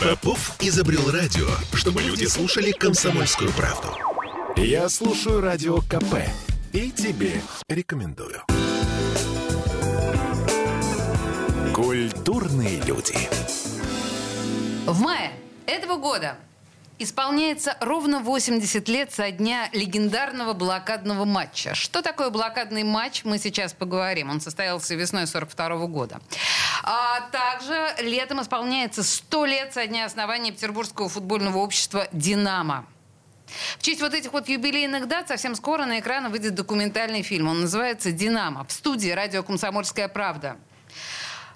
Попов изобрел радио, чтобы люди слушали комсомольскую правду. Я слушаю радио КП и тебе рекомендую. Культурные люди. В мае этого года Исполняется ровно 80 лет со дня легендарного блокадного матча. Что такое блокадный матч, мы сейчас поговорим. Он состоялся весной 42 года. А также летом исполняется 100 лет со дня основания Петербургского футбольного общества «Динамо». В честь вот этих вот юбилейных дат совсем скоро на экраны выйдет документальный фильм. Он называется «Динамо» в студии «Радио Комсомольская правда».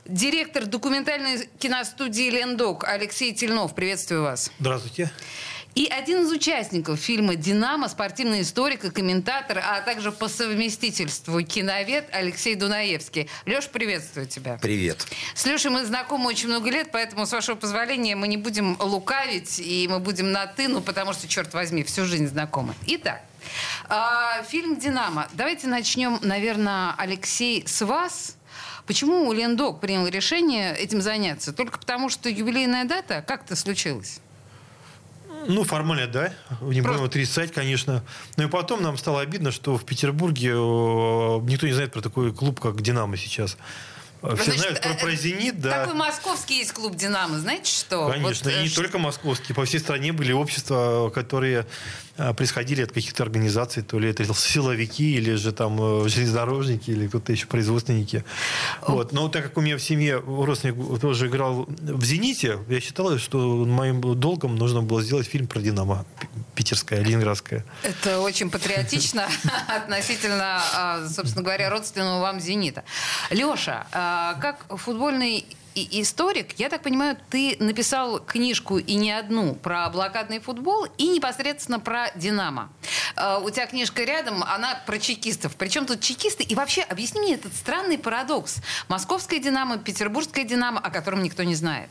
Директор документальной киностудии «Лендок» Алексей Тельнов. Приветствую вас. Здравствуйте. И один из участников фильма «Динамо», спортивный историк и комментатор, а также по совместительству киновед Алексей Дунаевский. Леш, приветствую тебя. Привет. С Лешей мы знакомы очень много лет, поэтому, с вашего позволения, мы не будем лукавить, и мы будем на «ты», ну, потому что, черт возьми, всю жизнь знакомы. Итак, а, фильм «Динамо». Давайте начнем, наверное, Алексей, с вас – Почему Лендок принял решение этим заняться? Только потому, что юбилейная дата? Как это случилось? Ну, формально, да. Не Просто... будем отрицать, конечно. Но и потом нам стало обидно, что в Петербурге э, никто не знает про такой клуб, как «Динамо» сейчас. Все Значит, знают про, про э, «Зенит», да. Такой московский есть клуб «Динамо», знаете что? Конечно, вот, и не. Э, только московский. По всей стране были общества, которые происходили от каких-то организаций, то ли это силовики, или же там э, железнодорожники, или кто-то еще производственники. Вот. Но так как у меня в семье родственник тоже играл в «Зените», я считал, что моим долгом нужно было сделать фильм про «Динамо» питерская, ленинградская. Это очень патриотично относительно, а, собственно говоря, родственного вам «Зенита». Леша, а, как футбольный и историк, я так понимаю, ты написал книжку и не одну про блокадный футбол и непосредственно про «Динамо». Uh, у тебя книжка рядом, она про чекистов. Причем тут чекисты? И вообще, объясни мне этот странный парадокс. Московская «Динамо», петербургская «Динамо», о котором никто не знает.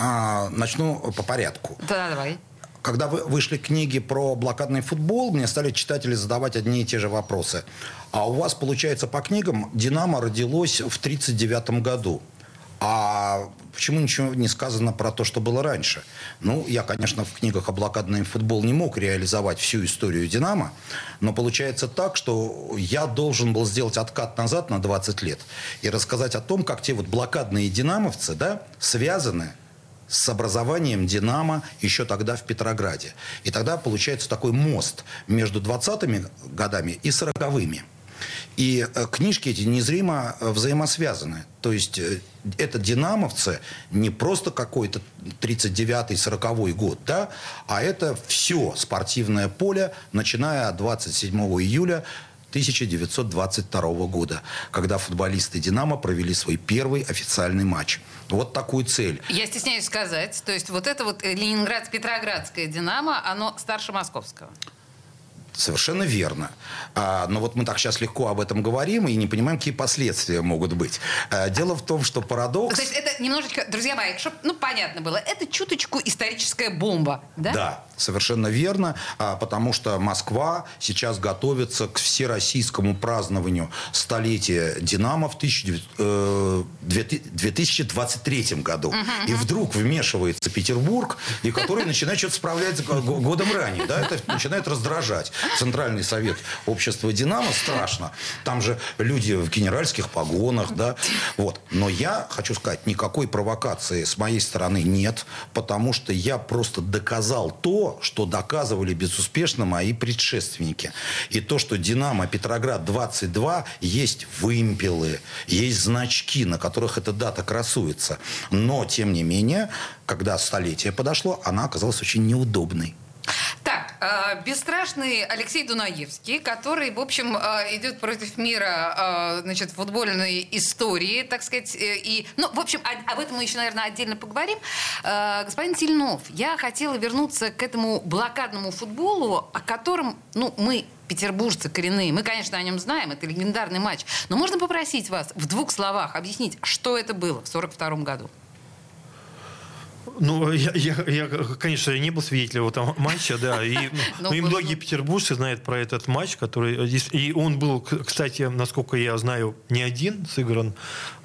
А, начну по порядку. Да, давай. Когда вышли книги про блокадный футбол, мне стали читатели задавать одни и те же вопросы. А у вас, получается, по книгам «Динамо» родилось в 1939 году. А почему ничего не сказано про то, что было раньше? Ну, я, конечно, в книгах о блокадном футбол не мог реализовать всю историю «Динамо», но получается так, что я должен был сделать откат назад на 20 лет и рассказать о том, как те вот блокадные «динамовцы» да, связаны с образованием «Динамо» еще тогда в Петрограде. И тогда получается такой мост между 20-ми годами и 40-ми. И э, книжки эти незримо э, взаимосвязаны. То есть э, это динамовцы не просто какой-то 39-й, 40-й год, да, а это все спортивное поле, начиная от 27 июля 1922 года, когда футболисты «Динамо» провели свой первый официальный матч. Вот такую цель. Я стесняюсь сказать, то есть вот это вот Ленинград-Петроградское «Динамо», оно старше московского. Совершенно верно. А, но вот мы так сейчас легко об этом говорим и не понимаем, какие последствия могут быть. А, дело в том, что парадокс... То есть это немножечко, друзья мои, чтобы ну, понятно было, это чуточку историческая бомба, да? Да, совершенно верно, а, потому что Москва сейчас готовится к всероссийскому празднованию столетия «Динамо» в 2023 э, году. И вдруг вмешивается Петербург, и который начинает что-то справлять годом ранее. Да? Это начинает раздражать. Центральный совет общества «Динамо» страшно. Там же люди в генеральских погонах, да. Вот. Но я хочу сказать, никакой провокации с моей стороны нет, потому что я просто доказал то, что доказывали безуспешно мои предшественники. И то, что «Динамо» Петроград-22 есть вымпелы, есть значки, на которых эта дата красуется. Но, тем не менее, когда столетие подошло, она оказалась очень неудобной. Э, бесстрашный Алексей Дунаевский, который, в общем, э, идет против мира, э, значит, футбольной истории, так сказать, и, ну, в общем, об, этом мы еще, наверное, отдельно поговорим. Господин Тельнов, я хотела вернуться к этому блокадному футболу, о котором, ну, мы петербуржцы коренные, мы, конечно, о нем знаем, это легендарный матч, но можно попросить вас в двух словах объяснить, что это было в 1942 году? Ну, я, я, я, конечно, не был свидетелем этого матча, да. И, ну, и многие петербуржцы знают про этот матч, который... И он был, кстати, насколько я знаю, не один сыгран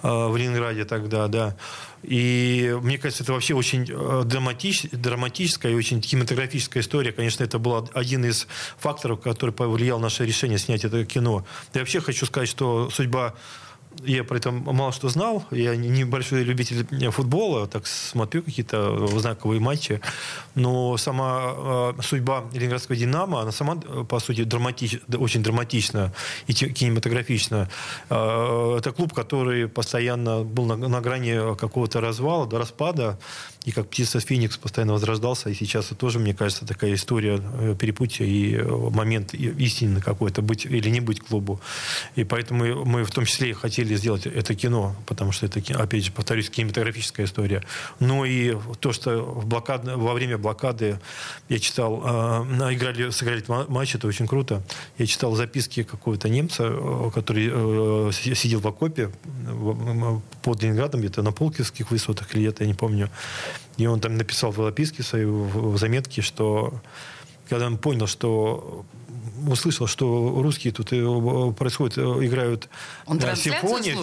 э, в Ленинграде тогда, да. И мне кажется, это вообще очень э, драматич, драматическая и очень кинематографическая история. Конечно, это был один из факторов, который повлиял на наше решение снять это кино. Я вообще хочу сказать, что судьба я про это мало что знал. Я небольшой любитель футбола, так смотрю какие-то знаковые матчи. Но сама э, судьба Ленинградского «Динамо», она сама, по сути, драматич, очень драматична и кинематографична. Э, это клуб, который постоянно был на, на грани какого-то развала, до распада. И как птица Феникс постоянно возрождался. И сейчас это тоже, мне кажется, такая история э, перепутья и момент истины какой-то, быть или не быть клубу. И поэтому мы в том числе хотели хотели сделать это кино, потому что это, опять же, повторюсь, кинематографическая история. Но и то, что в блокад... во время блокады я читал, э, играли, сыграли матч, это очень круто. Я читал записки какого-то немца, э, который э, сидел в окопе под Ленинградом, где-то на Полкинских высотах или где-то, я не помню. И он там написал в записке свои в заметке, что когда он понял, что услышал, что русские тут э, происходит, э, играют Он симфонии,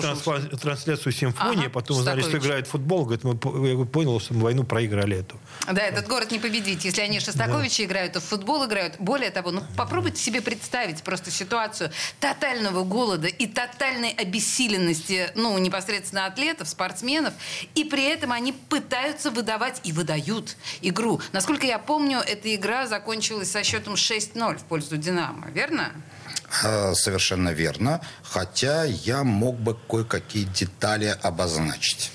трансляцию симфонии, ага, потом узнали, что играют в футбол, говорит, мы, я понял, что мы войну проиграли эту. Да, этот город не победить. Если они Шостаковичи да. играют, то в футбол играют. Более того, ну попробуйте себе представить просто ситуацию тотального голода и тотальной обессиленности, ну, непосредственно атлетов, спортсменов, и при этом они пытаются выдавать и выдают игру. Насколько я помню, эта игра закончилась со счетом 6-0 в пользу «Динамо», верно? Э, совершенно верно. Хотя я мог бы кое-какие детали обозначить.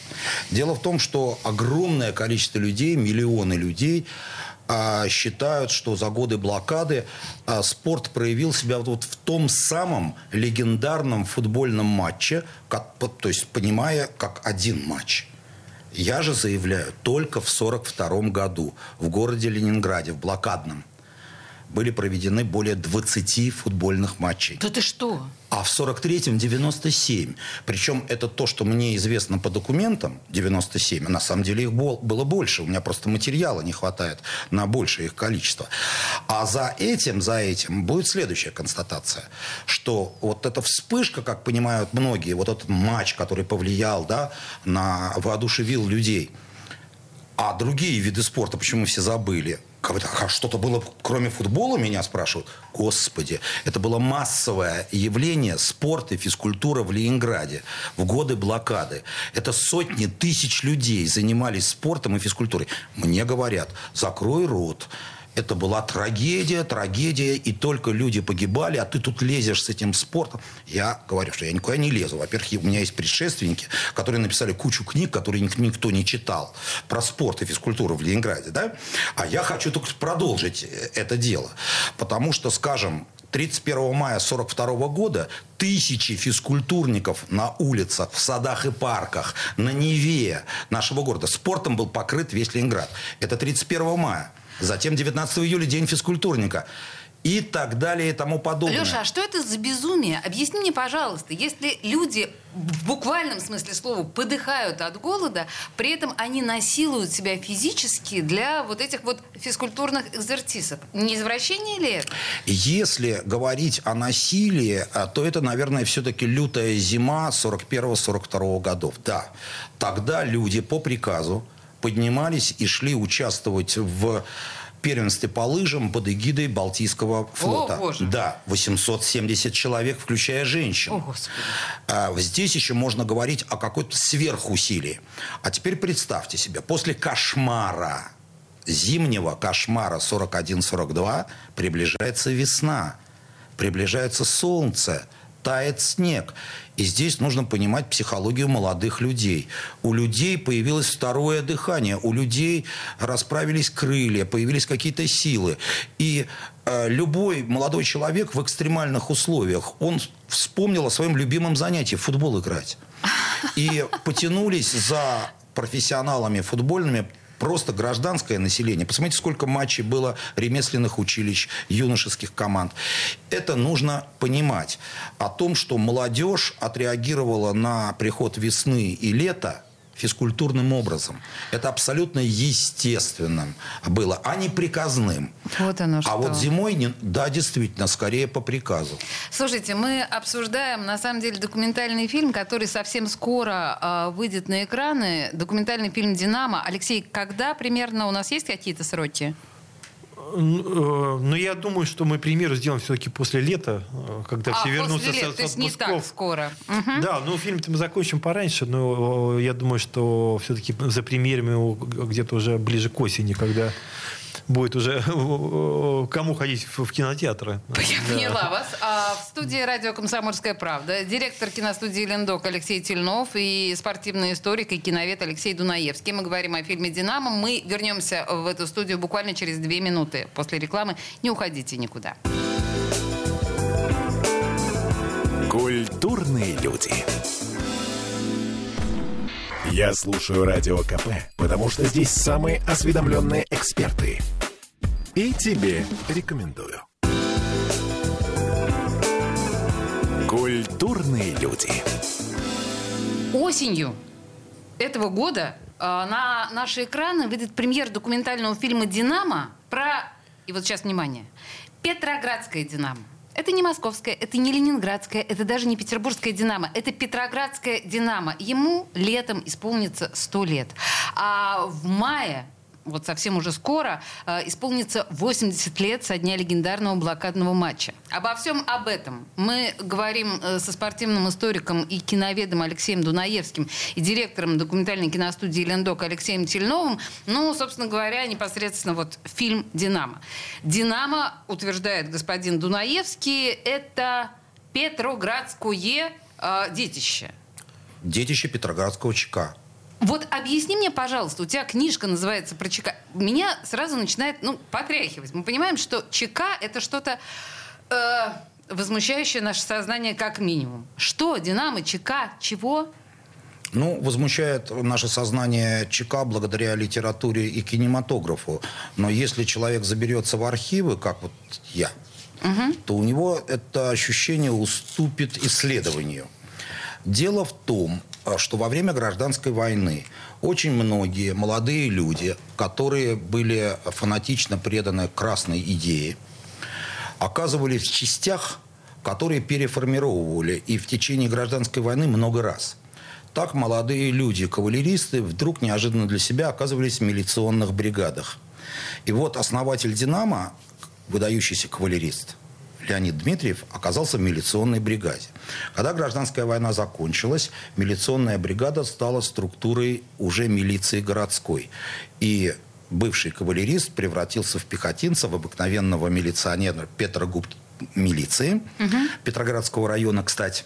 Дело в том, что огромное количество людей, миллионы людей а, считают, что за годы блокады а, спорт проявил себя вот в том самом легендарном футбольном матче, как, то есть понимая, как один матч. Я же заявляю, только в 1942 году в городе Ленинграде, в блокадном, были проведены более 20 футбольных матчей. Да ты что? А в 43-м 97. Причем это то, что мне известно по документам, 97. А на самом деле их было больше. У меня просто материала не хватает на большее их количество. А за этим, за этим будет следующая констатация. Что вот эта вспышка, как понимают многие, вот этот матч, который повлиял, да, на воодушевил людей. А другие виды спорта почему все забыли? а что-то было, кроме футбола, меня спрашивают. Господи, это было массовое явление спорта и физкультура в Ленинграде в годы блокады. Это сотни тысяч людей занимались спортом и физкультурой. Мне говорят, закрой рот, это была трагедия, трагедия, и только люди погибали, а ты тут лезешь с этим спортом. Я говорю, что я никуда не лезу. Во-первых, у меня есть предшественники, которые написали кучу книг, которые никто не читал про спорт и физкультуру в Ленинграде. Да? А я хочу только продолжить э, это дело. Потому что, скажем, 31 мая 1942 года тысячи физкультурников на улицах, в садах и парках, на Неве нашего города. Спортом был покрыт весь Ленинград. Это 31 мая. Затем 19 июля день физкультурника и так далее и тому подобное. Леша, а что это за безумие? Объясни мне, пожалуйста, если люди в буквальном смысле слова подыхают от голода, при этом они насилуют себя физически для вот этих вот физкультурных экзертисов. Не извращение ли это? Если говорить о насилии, а, то это, наверное, все-таки лютая зима 41-42 годов. Да, тогда люди по приказу поднимались и шли участвовать в первенстве по лыжам под эгидой Балтийского флота. О, Боже. Да, 870 человек, включая женщин. О, Господи. А, здесь еще можно говорить о какой-то сверхусилии. А теперь представьте себе, после кошмара, зимнего кошмара 41-42 приближается весна, приближается солнце, тает снег. И здесь нужно понимать психологию молодых людей. У людей появилось второе дыхание, у людей расправились крылья, появились какие-то силы. И э, любой молодой человек в экстремальных условиях, он вспомнил о своем любимом занятии – футбол играть. И потянулись за профессионалами футбольными просто гражданское население. Посмотрите, сколько матчей было ремесленных училищ, юношеских команд. Это нужно понимать. О том, что молодежь отреагировала на приход весны и лета, физкультурным образом. Это абсолютно естественным было, а не приказным. Вот оно что. А вот зимой, не, да, действительно, скорее по приказу. Слушайте, мы обсуждаем, на самом деле, документальный фильм, который совсем скоро э, выйдет на экраны. Документальный фильм «Динамо». Алексей, когда примерно у нас есть какие-то сроки? Э, ну, я думаю, что мы премьеру сделаем все-таки после лета, э, когда а, все вернутся лета, с, то есть не так скоро. Угу. Да, ну фильм-то мы закончим пораньше, но я думаю, что все-таки за премьерами где-то уже ближе к осени, когда будет уже кому ходить в кинотеатры. Я да. поняла вас. А в студии радио «Комсомольская правда» директор киностудии «Лендок» Алексей Тельнов и спортивный историк и киновед Алексей Дунаевский. Мы говорим о фильме «Динамо». Мы вернемся в эту студию буквально через две минуты после рекламы. Не уходите никуда. Культурные люди. Я слушаю Радио КП, потому что здесь самые осведомленные эксперты. И тебе рекомендую. Культурные люди. Осенью этого года э, на наши экраны выйдет премьер документального фильма «Динамо» про, и вот сейчас внимание, Петроградское «Динамо». Это не московская, это не ленинградская, это даже не петербургская «Динамо», это петроградская «Динамо». Ему летом исполнится 100 лет. А в мае вот совсем уже скоро, э, исполнится 80 лет со дня легендарного блокадного матча. Обо всем об этом мы говорим э, со спортивным историком и киноведом Алексеем Дунаевским и директором документальной киностудии «Лендок» Алексеем Тельновым. Ну, собственно говоря, непосредственно вот фильм «Динамо». «Динамо», утверждает господин Дунаевский, это Петроградское э, детище. Детище Петроградского ЧК. Вот объясни мне, пожалуйста, у тебя книжка называется про ЧК. Меня сразу начинает, ну, потряхивать. Мы понимаем, что ЧК это что-то э, возмущающее наше сознание как минимум. Что? Динамо, ЧК, чего? Ну, возмущает наше сознание ЧК благодаря литературе и кинематографу. Но если человек заберется в архивы, как вот я, угу. то у него это ощущение уступит исследованию. Дело в том, что во время гражданской войны очень многие молодые люди, которые были фанатично преданы красной идее, оказывались в частях, которые переформировывали и в течение гражданской войны много раз. Так молодые люди, кавалеристы, вдруг неожиданно для себя оказывались в милиционных бригадах. И вот основатель «Динамо», выдающийся кавалерист – Леонид Дмитриев оказался в милиционной бригаде. Когда гражданская война закончилась, милиционная бригада стала структурой уже милиции городской. И бывший кавалерист превратился в пехотинца, в обыкновенного милиционера Петра Губ милиции угу. Петроградского района, кстати,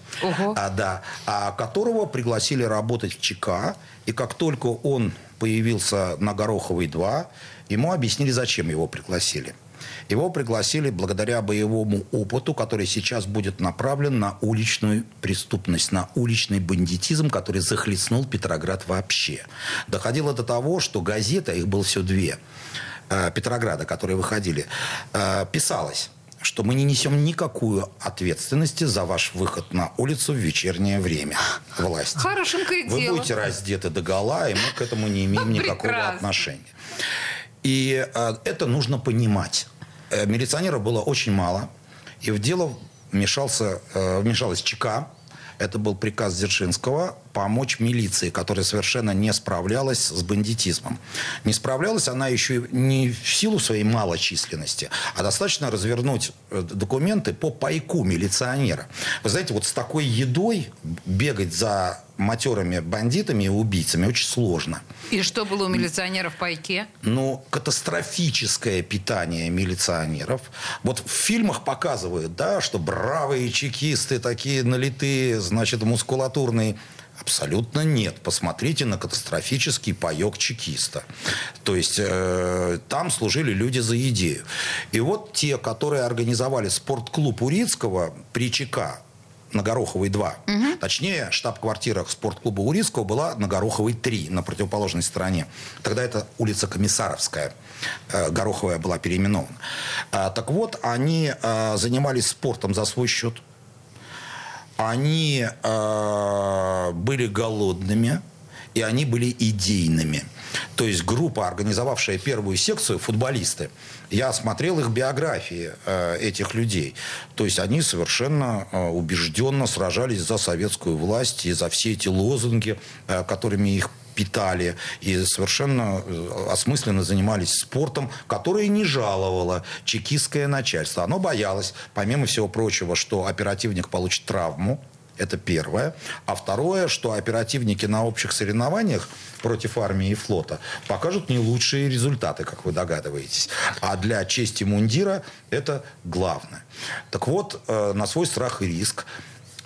а, да, а которого пригласили работать в ЧК. И как только он появился на Гороховой 2, ему объяснили, зачем его пригласили. Его пригласили благодаря боевому опыту, который сейчас будет направлен на уличную преступность, на уличный бандитизм, который захлестнул Петроград вообще. Доходило до того, что газета, их было все две, э, Петрограда, которые выходили, э, писалось что мы не несем никакую ответственности за ваш выход на улицу в вечернее время власти. Хорошенькое Вы дело. будете раздеты до гола, и мы к этому не имеем никакого отношения. И э, это нужно понимать. Э, милиционеров было очень мало. И в дело вмешался, э, вмешалась ЧК. Это был приказ Дзержинского помочь милиции, которая совершенно не справлялась с бандитизмом. Не справлялась она еще не в силу своей малочисленности, а достаточно развернуть э, документы по пайку милиционера. Вы знаете, вот с такой едой бегать за матерыми бандитами и убийцами очень сложно. И что было у милиционеров в пайке? Ну, катастрофическое питание милиционеров. Вот в фильмах показывают, да, что бравые чекисты такие налитые, значит, мускулатурные. Абсолютно нет. Посмотрите на катастрофический паек чекиста. То есть э, там служили люди за идею. И вот те, которые организовали спортклуб Урицкого при ЧК, на Гороховой 2. Угу. Точнее, штаб-квартира спортклуба Урицкого была на Гороховой 3, на противоположной стороне. Тогда это улица Комиссаровская. Э, Гороховая была переименована. А, так вот, они а, занимались спортом за свой счет они э, были голодными, и они были идейными. То есть группа, организовавшая первую секцию, футболисты, я смотрел их биографии э, этих людей. То есть они совершенно э, убежденно сражались за советскую власть и за все эти лозунги, э, которыми их питали и совершенно э, осмысленно занимались спортом, который не жаловало чекистское начальство. Оно боялось, помимо всего прочего, что оперативник получит травму, это первое. А второе, что оперативники на общих соревнованиях против армии и флота покажут не лучшие результаты, как вы догадываетесь. А для чести мундира это главное. Так вот, э, на свой страх и риск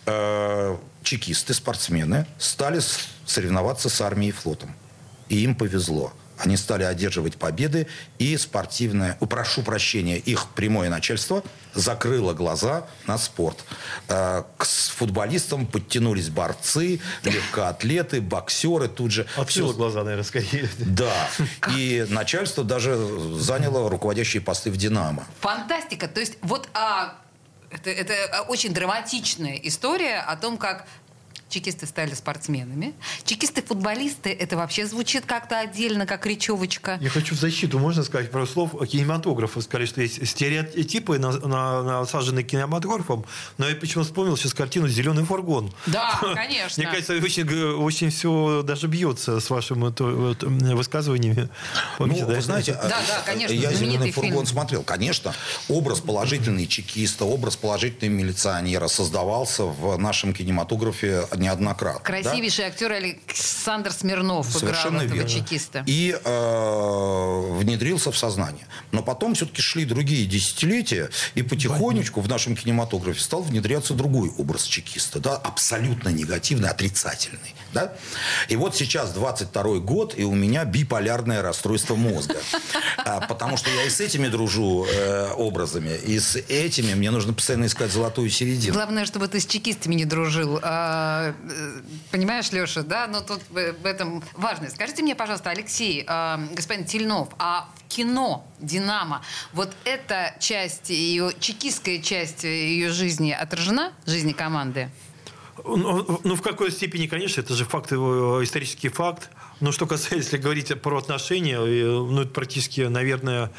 э, чекисты, спортсмены стали соревноваться с армией и флотом. И им повезло. Они стали одерживать победы, и спортивное, прошу прощения, их прямое начальство закрыло глаза на спорт. Э, к футболистам подтянулись борцы, легкоатлеты, боксеры тут же. Открыло Все... глаза, наверное, скорее. Да. И начальство даже заняло руководящие посты в «Динамо». Фантастика. То есть вот а, это, это очень драматичная история о том, как чекисты стали спортсменами. Чекисты-футболисты, это вообще звучит как-то отдельно, как речевочка. Я хочу в защиту, можно сказать, пару слов кинематографа. Сказали, что есть стереотипы, на, на, насаженные кинематографом. Но я почему вспомнил сейчас картину «Зеленый фургон». Да, конечно. Мне кажется, очень, очень все даже бьется с вашими высказываниями. Помните, ну, да? вы знаете, да, да, конечно, я «Зеленый фургон» фильм. смотрел. Конечно, образ положительный чекиста, образ положительного милиционера создавался в нашем кинематографе неоднократно. Красивейший да? актер Александр Смирнов Совершенно играл верно. чекиста. И э, внедрился в сознание. Но потом все-таки шли другие десятилетия, и потихонечку в нашем кинематографе стал внедряться другой образ чекиста, да, абсолютно негативный, отрицательный. Да? И вот сейчас 22 год, и у меня биполярное расстройство мозга. А, потому что я и с этими дружу э, образами, и с этими мне нужно постоянно искать золотую середину. Главное, чтобы ты с чекистами не дружил. А, понимаешь, Леша, да? Но тут в этом важно. Скажите мне, пожалуйста, Алексей, а, господин Тельнов, а в кино «Динамо» вот эта часть, ее чекистская часть ее жизни отражена, жизни команды? Ну, ну, в какой степени, конечно, это же факт, исторический факт. Но что касается, если говорить про отношения, ну, это практически, наверное,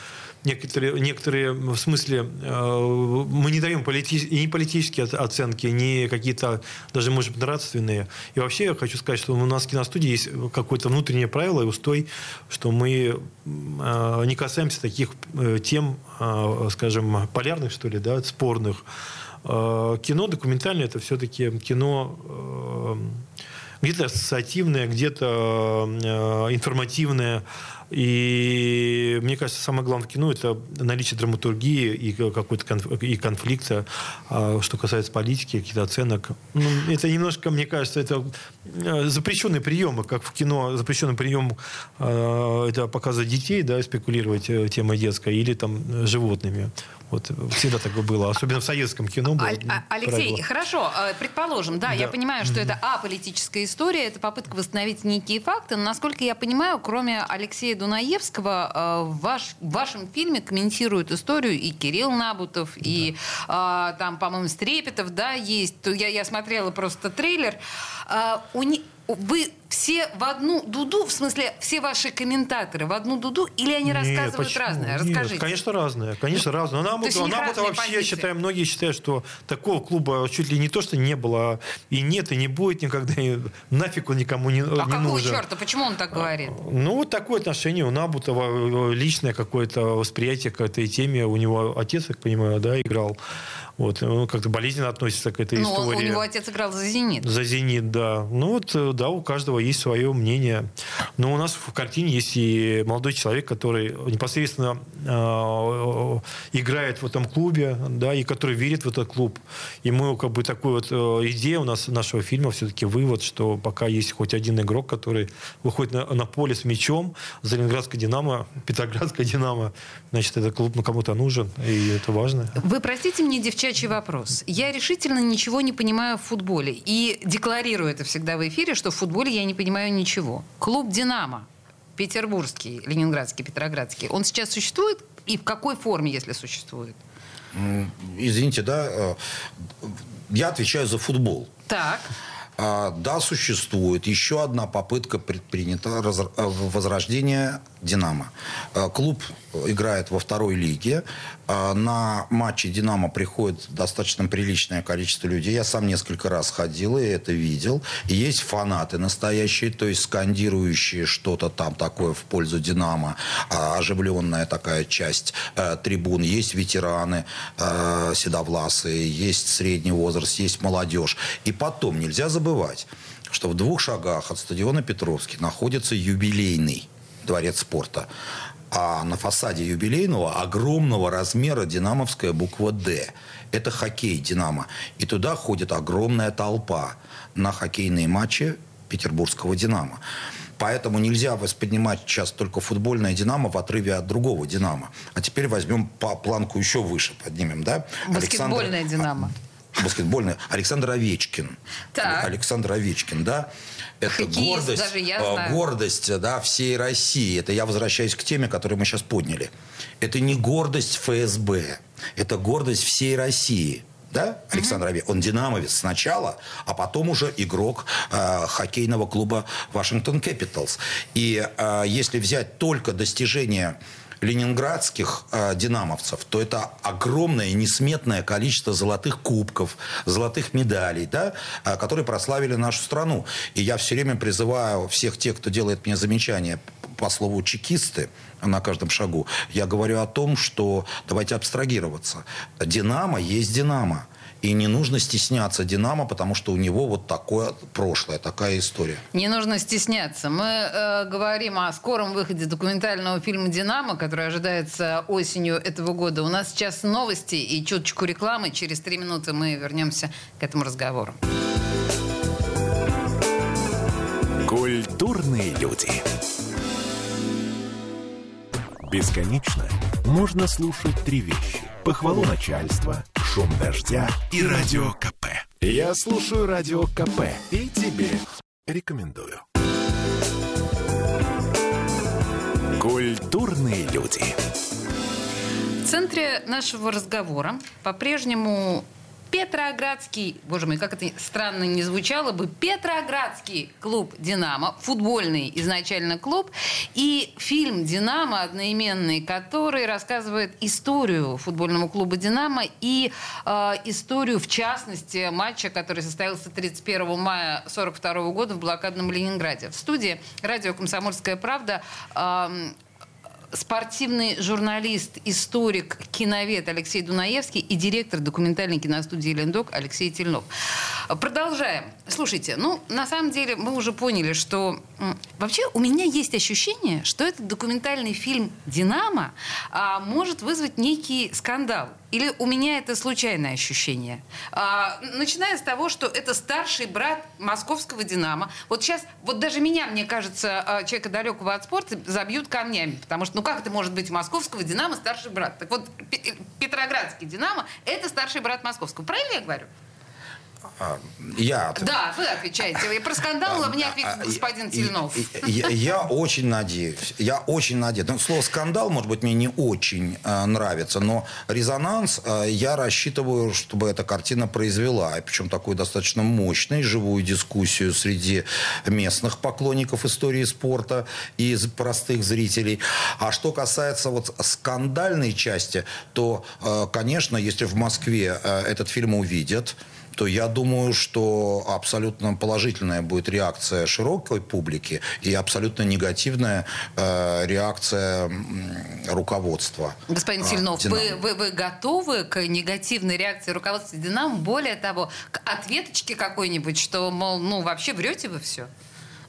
некоторые, некоторые в смысле, э, мы не даем полити, ни политические оценки, ни какие-то даже, может быть, нравственные. И вообще я хочу сказать, что у нас в киностудии есть какое-то внутреннее правило и устой, что мы э, не касаемся таких э, тем, скажем, полярных, что ли, да, спорных. Кино документальное – это все-таки кино где-то ассоциативное, где-то информативное, и мне кажется, самое главное в кино это наличие драматургии и какой-то конф... и конфликта, а что касается политики, каких-то оценок. Ну, это немножко, мне кажется, это э, запрещенные приемы, как в кино запрещенный прием э, это показывать детей, да, спекулировать э, темой детской или там животными. Вот всегда так было, особенно в советском кино было. А, Алексей, правило. хорошо, предположим, да, да, я понимаю, что это аполитическая история, это попытка восстановить некие факты, но, насколько я понимаю, кроме Алексея Дунаевского э, в, ваш, в вашем фильме комментируют историю и Кирилл Набутов, да. и э, там, по-моему, Стрепетов, да, есть. Я, я смотрела просто трейлер. Э, у не, вы все в одну дуду, в смысле, все ваши комментаторы в одну дуду, или они Нет, рассказывают почему? разное? Расскажите. Нет, конечно, разное. Конечно, разное. Нам, то нам, это вообще, позиции. я считаю, многие считают, что такого клуба чуть ли не то, что не было, и нет, и не будет никогда, и нафиг он никому не, а не какого нужен. черта? Почему он так говорит? Ну, вот такое отношение у Набутова, личное какое-то восприятие к этой теме. У него отец, я понимаю, да, играл. Вот, он как-то болезненно относится к этой ну, истории. у него отец играл за «Зенит». За «Зенит», да. Ну вот, э, да, у каждого есть свое мнение. Но у нас в картине есть и молодой человек, который непосредственно э, играет в этом клубе, да, и который верит в этот клуб. И мы как бы такой вот э, идея у нас нашего фильма все-таки вывод, что пока есть хоть один игрок, который выходит на, на поле с мячом за Ленинградское «Динамо», Петроградское «Динамо», значит, этот клуб ну, кому-то нужен, и это важно. Вы простите мне, девчачий вопрос. Я решительно ничего не понимаю в футболе. И декларирую это всегда в эфире, что в футболе я не понимаю ничего. Клуб «Динамо», петербургский, ленинградский, петроградский, он сейчас существует? И в какой форме, если существует? Извините, да, э, я отвечаю за футбол. Так. А, да, существует. Еще одна попытка предпринята э, возрождения «Динамо». А, клуб играет во второй лиге. А, на матчи «Динамо» приходит достаточно приличное количество людей. Я сам несколько раз ходил и это видел. И есть фанаты настоящие, то есть скандирующие что-то там такое в пользу «Динамо». Оживленная такая часть э, трибун. Есть ветераны э, седовласые, есть средний возраст, есть молодежь. И потом нельзя забывать, что в двух шагах от стадиона Петровский находится юбилейный дворец спорта. А на фасаде юбилейного огромного размера динамовская буква «Д». Это хоккей «Динамо». И туда ходит огромная толпа на хоккейные матчи петербургского «Динамо». Поэтому нельзя воспринимать сейчас только футбольное «Динамо» в отрыве от другого «Динамо». А теперь возьмем по планку еще выше, поднимем. Да? Баскетбольное Александр... «Динамо» баскетбольный Александр Овечкин. Так. Александр Овечкин, да. Это Хоккеист, гордость, даже я э, знаю. гордость да, всей России. Это я возвращаюсь к теме, которую мы сейчас подняли. Это не гордость ФСБ, это гордость всей России. Да, Александр mm Он динамовец сначала, а потом уже игрок э, хоккейного клуба Вашингтон Capitals. И э, если взять только достижения ленинградских э, динамовцев, то это огромное несметное количество золотых кубков, золотых медалей, да, э, которые прославили нашу страну. И я все время призываю всех тех, кто делает мне замечания по слову чекисты на каждом шагу, я говорю о том, что давайте абстрагироваться. Динамо есть Динамо. И не нужно стесняться «Динамо», потому что у него вот такое прошлое, такая история. Не нужно стесняться. Мы э, говорим о скором выходе документального фильма «Динамо», который ожидается осенью этого года. У нас сейчас новости и чуточку рекламы. Через три минуты мы вернемся к этому разговору. Культурные люди. Бесконечно можно слушать три вещи. Похвалу начальства – шум дождя и радио КП. Я слушаю радио КП и тебе рекомендую. Культурные люди. В центре нашего разговора по-прежнему Петроградский, боже мой, как это странно не звучало бы, Петроградский клуб «Динамо», футбольный изначально клуб, и фильм «Динамо» одноименный, который рассказывает историю футбольного клуба «Динамо» и э, историю, в частности, матча, который состоялся 31 мая 1942 года в блокадном Ленинграде. В студии радио «Комсомольская правда» э, спортивный журналист, историк, киновед Алексей Дунаевский и директор документальной киностудии «Лендок» Алексей Тельнов. Продолжаем. Слушайте, ну, на самом деле мы уже поняли, что вообще у меня есть ощущение, что этот документальный фильм «Динамо» а, может вызвать некий скандал. Или у меня это случайное ощущение? А, начиная с того, что это старший брат московского «Динамо». Вот сейчас, вот даже меня, мне кажется, а, человека далекого от спорта забьют камнями. Потому что, ну как это может быть московского «Динамо» старший брат? Так вот, Петроградский «Динамо» — это старший брат московского. Правильно я говорю? А, я... Да, вы отвечаете. И про скандал а, мне ответит а, господин Тельнов. Я, я очень надеюсь. Я очень надеюсь. Ну, слово «скандал», может быть, мне не очень э, нравится, но резонанс э, я рассчитываю, чтобы эта картина произвела. И причем такую достаточно мощную, живую дискуссию среди местных поклонников истории спорта и простых зрителей. А что касается вот скандальной части, то, э, конечно, если в Москве этот фильм увидят, то я думаю, что абсолютно положительная будет реакция широкой публики и абсолютно негативная э, реакция руководства. Господин э, Сильнов, вы, вы, вы готовы к негативной реакции руководства «Динамо»? Более того, к ответочке какой-нибудь, что, мол, ну, вообще врете вы все?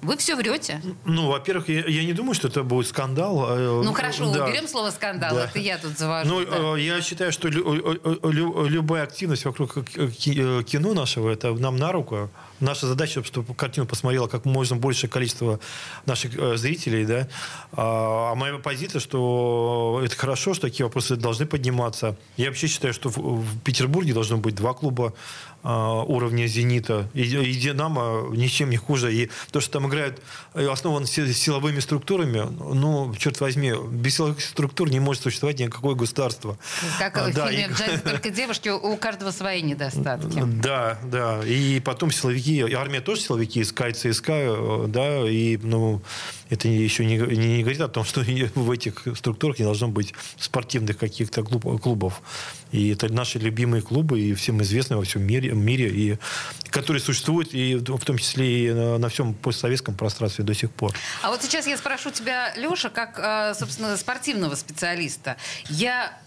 Вы все врете. Ну, во-первых, я, я не думаю, что это будет скандал. А, ну, хорошо, да. уберем слово скандал. Да. Это я тут завожу. Ну, да. я считаю, что лю, лю, любая активность вокруг кино нашего, это нам на руку. Наша задача, чтобы картину посмотрело как можно большее количество наших э, зрителей, да. А, а моя позиция, что это хорошо, что такие вопросы должны подниматься. Я вообще считаю, что в, в Петербурге должно быть два клуба уровня «Зенита». И, и «Динамо» ничем не хуже. И то, что там играют, э, основан силовыми структурами, ну, черт возьми, без силовых структур не может существовать никакое государство. Как в да, фильме и... только девушки», у каждого свои недостатки. Да, да. И потом силовики, и армия тоже силовики, СКА и ЦСКА, да, и, ну, это еще не, не, не говорит о том, что в этих структурах не должно быть спортивных каких-то клубов. И это наши любимые клубы, и всем известные во всем мире, мире, и которые существуют, и в том числе и на, на всем постсоветском пространстве до сих пор. А вот сейчас я спрошу тебя, Леша, как, э, собственно, спортивного специалиста. Я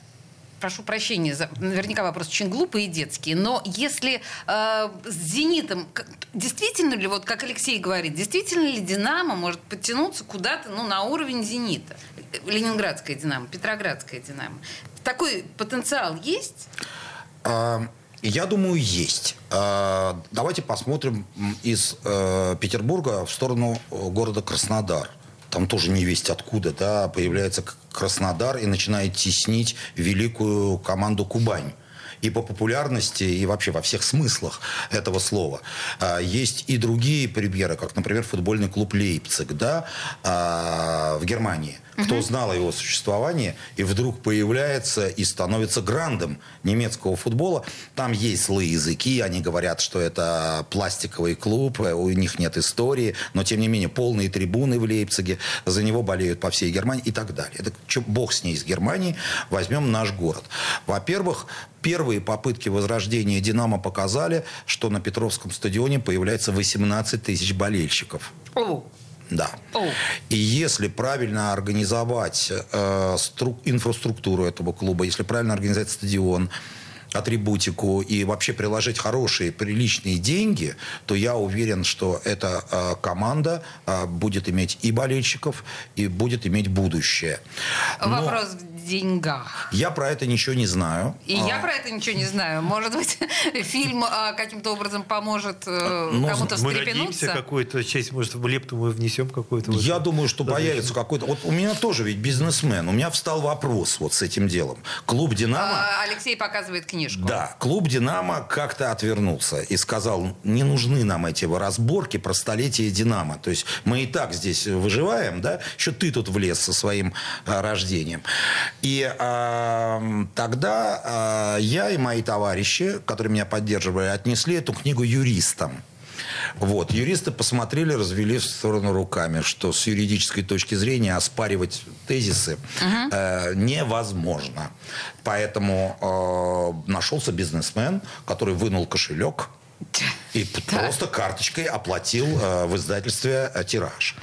прошу прощения, за, наверняка вопрос очень глупый и детский, но если э, с «Зенитом», действительно ли, вот как Алексей говорит, действительно ли «Динамо» может подтянуться куда-то ну, на уровень «Зенита»? Ленинградская «Динамо», Петроградская «Динамо». Такой потенциал есть? А, я думаю, есть. А, давайте посмотрим из э, Петербурга в сторону э, города Краснодар там тоже не весть откуда, да, появляется Краснодар и начинает теснить великую команду Кубань и по популярности, и вообще во всех смыслах этого слова. А, есть и другие примеры, как, например, футбольный клуб Лейпциг да, а, в Германии кто знал о его существовании, и вдруг появляется и становится грандом немецкого футбола. Там есть злые языки, они говорят, что это пластиковый клуб, э, у них нет истории, но тем не менее полные трибуны в Лейпциге, за него болеют по всей Германии и так далее. Это что, бог с ней из Германии, возьмем наш город. Во-первых, первые попытки возрождения «Динамо» показали, что на Петровском стадионе появляется 18 тысяч болельщиков. Да. Oh. И если правильно организовать э, стру- инфраструктуру этого клуба, если правильно организовать стадион, атрибутику и вообще приложить хорошие, приличные деньги, то я уверен, что эта э, команда э, будет иметь и болельщиков, и будет иметь будущее. Но... Вопрос деньгах. Я про это ничего не знаю. И а... я про это ничего не знаю. Может быть, фильм а, каким-то образом поможет э, ну, кому-то Мы надеемся, какую-то часть, может, в лепту мы внесем какую-то. Я вот, думаю, что появится какой-то... Вот у меня тоже ведь бизнесмен. У меня встал вопрос вот с этим делом. Клуб «Динамо»... А, Алексей показывает книжку. Да. Клуб «Динамо» как-то отвернулся и сказал, не нужны нам эти разборки про столетие «Динамо». То есть мы и так здесь выживаем, да? Еще ты тут влез со своим а, рождением. И э, тогда э, я и мои товарищи, которые меня поддерживали, отнесли эту книгу юристам. Вот. Юристы посмотрели, развели в сторону руками, что с юридической точки зрения оспаривать тезисы uh-huh. э, невозможно. Поэтому э, нашелся бизнесмен, который вынул кошелек, и да. просто карточкой оплатил э, в издательстве э, тираж.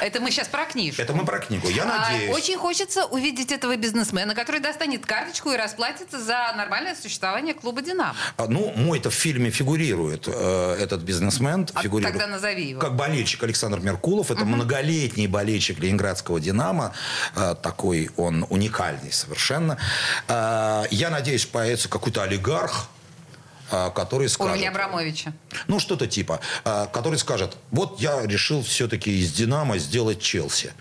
Это мы сейчас про книжку. Это мы про книгу. Я а, надеюсь. Очень хочется увидеть этого бизнесмена, который достанет карточку и расплатится за нормальное существование клуба «Динамо». А, ну, мой-то в фильме фигурирует э, этот бизнесмен. А фигурирует, тогда назови его. Как болельщик Александр Меркулов. Это угу. многолетний болельщик ленинградского «Динамо». Э, такой он уникальный совершенно. Э, я надеюсь, появится какой-то олигарх, который скажет... Уровня Абрамовича. Ну, что-то типа. А, который скажет, вот я решил все-таки из «Динамо» сделать «Челси».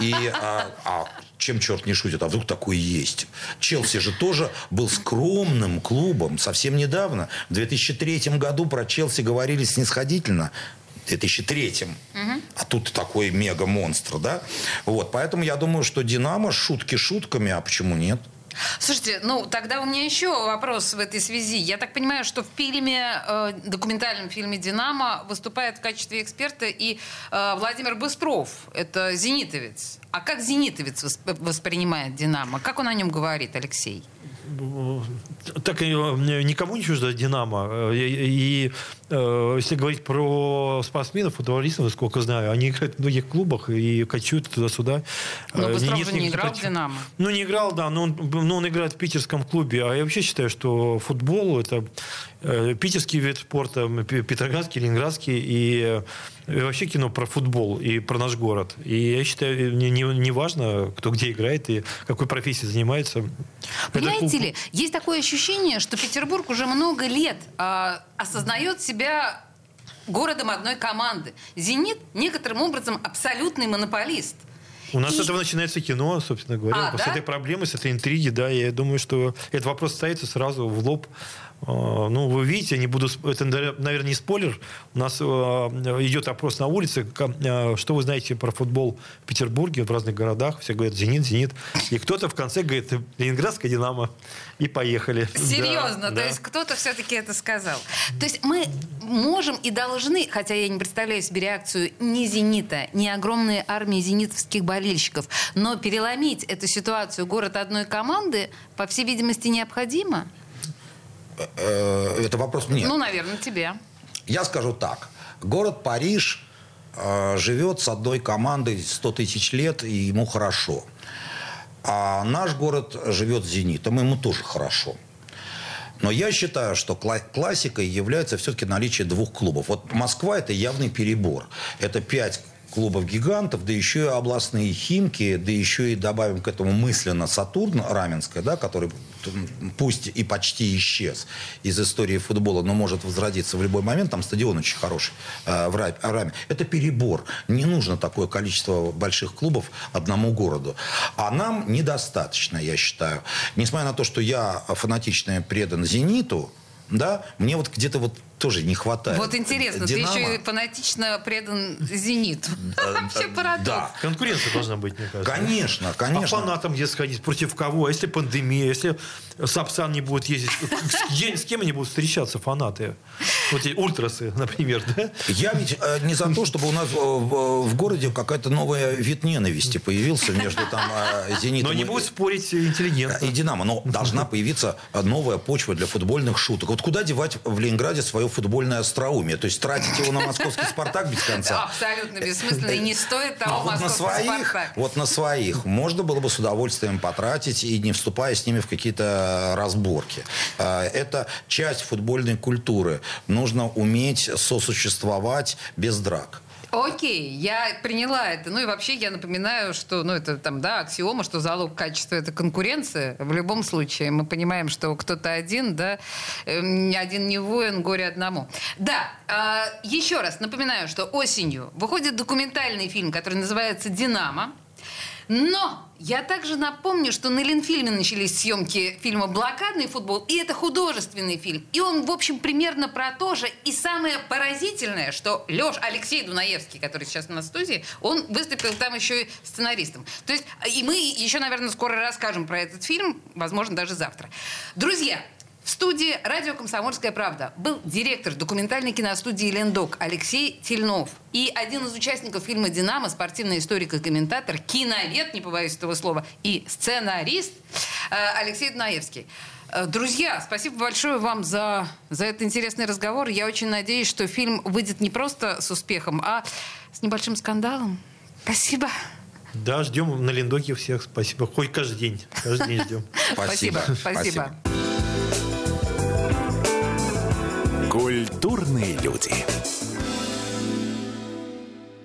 И а, а чем черт не шутит, а вдруг такой есть. Челси же тоже был скромным клубом совсем недавно. В 2003 году про Челси говорили снисходительно. В 2003. Угу. А тут такой мега-монстр, да? Вот, поэтому я думаю, что «Динамо» шутки шутками, а почему нет? Слушайте, ну тогда у меня еще вопрос в этой связи. Я так понимаю, что в фильме, э, документальном фильме «Динамо» выступает в качестве эксперта и э, Владимир Быстров. Это зенитовец. А как зенитовец воспринимает «Динамо»? Как он о нем говорит, Алексей? Так никому не чужда «Динамо». И, и э, если говорить про спортсменов, футболистов, сколько знаю, они играют в многих клубах и качают туда-сюда. Но Быстров Нет, же не играл в «Динамо». Ну, не играл, да, но он, но он играет в питерском клубе. А я вообще считаю, что футбол – это э, питерский вид спорта, петроградский, ленинградский и и вообще кино про футбол и про наш город. И я считаю, не, не, не важно, кто где играет и какой профессией занимается. Понимаете Это... ли, есть такое ощущение, что Петербург уже много лет э, осознает себя городом одной команды. «Зенит» некоторым образом абсолютный монополист. У нас и... с этого начинается кино, собственно говоря. А, с да? этой проблемы, с этой интриги, да. Я думаю, что этот вопрос ставится сразу в лоб ну, вы видите, не буду, это, наверное, не спойлер. У нас идет опрос на улице, что вы знаете про футбол в Петербурге, в разных городах. Все говорят «Зенит», «Зенит». И кто-то в конце говорит «Ленинградская «Динамо». И поехали. Серьезно? Да, то да. есть кто-то все-таки это сказал. То есть мы можем и должны, хотя я не представляю себе реакцию ни «Зенита», ни огромной армии зенитовских болельщиков, но переломить эту ситуацию город одной команды, по всей видимости, необходимо? Э, это вопрос мне. Ну, наверное, тебе. Я скажу так. Город Париж э, живет с одной командой 100 тысяч лет, и ему хорошо. А наш город живет с «Зенитом», ему тоже хорошо. Но я считаю, что классикой является все-таки наличие двух клубов. Вот Москва – это явный перебор. Это пять клубов гигантов, да еще и областные химки, да еще и добавим к этому мысленно Сатурн Раменская, да, который пусть и почти исчез из истории футбола, но может возродиться в любой момент. Там стадион очень хороший э, в Раме. Это перебор. Не нужно такое количество больших клубов одному городу. А нам недостаточно, я считаю. Несмотря на то, что я фанатично предан «Зениту», да, мне вот где-то вот тоже не хватает. Вот интересно, Динамо... ты еще и фанатично предан «Зениту». Вообще парадокс. Да. Конкуренция должна быть, мне кажется. Конечно, конечно. А фанатам где сходить? Против кого? А если пандемия? Если Сапсан не будет ездить? С кем они будут встречаться, фанаты? Вот эти ультрасы, например, да? Я ведь э, не за то, чтобы у нас э, в городе какая-то новая вид ненависти появился между там э, «Зенитом» Но не будет спорить интеллигентно. И «Динамо». Но должна появиться новая почва для футбольных шуток. Вот куда девать в Ленинграде свое футбольное остроумие. То есть тратить его на московский «Спартак» без конца. Абсолютно бессмысленно. И не стоит того а вот на своих, «Спартак». Вот на своих можно было бы с удовольствием потратить и не вступая с ними в какие-то разборки. А, это часть футбольной культуры. Нужно уметь сосуществовать без драк. Окей, я приняла это. Ну и вообще я напоминаю, что, ну это там, да, аксиома, что залог качества это конкуренция. В любом случае мы понимаем, что кто-то один, да, ни один не воин, горе одному. Да, э, еще раз напоминаю, что осенью выходит документальный фильм, который называется «Динамо». Но я также напомню, что на Ленфильме начались съемки фильма «Блокадный футбол», и это художественный фильм. И он, в общем, примерно про то же. И самое поразительное, что Леш Алексей Дунаевский, который сейчас на студии, он выступил там еще и сценаристом. То есть, и мы еще, наверное, скоро расскажем про этот фильм, возможно, даже завтра. Друзья, в студии «Радио Комсомольская правда» был директор документальной киностудии «Лендок» Алексей Тельнов и один из участников фильма «Динамо», спортивный историк и комментатор, киновед, не побоюсь этого слова, и сценарист э, Алексей Дунаевский. Э, друзья, спасибо большое вам за, за этот интересный разговор. Я очень надеюсь, что фильм выйдет не просто с успехом, а с небольшим скандалом. Спасибо. Да, ждем на Лендоке всех. Спасибо. Хоть каждый день. Каждый день ждем. Спасибо. Спасибо. Культурные люди.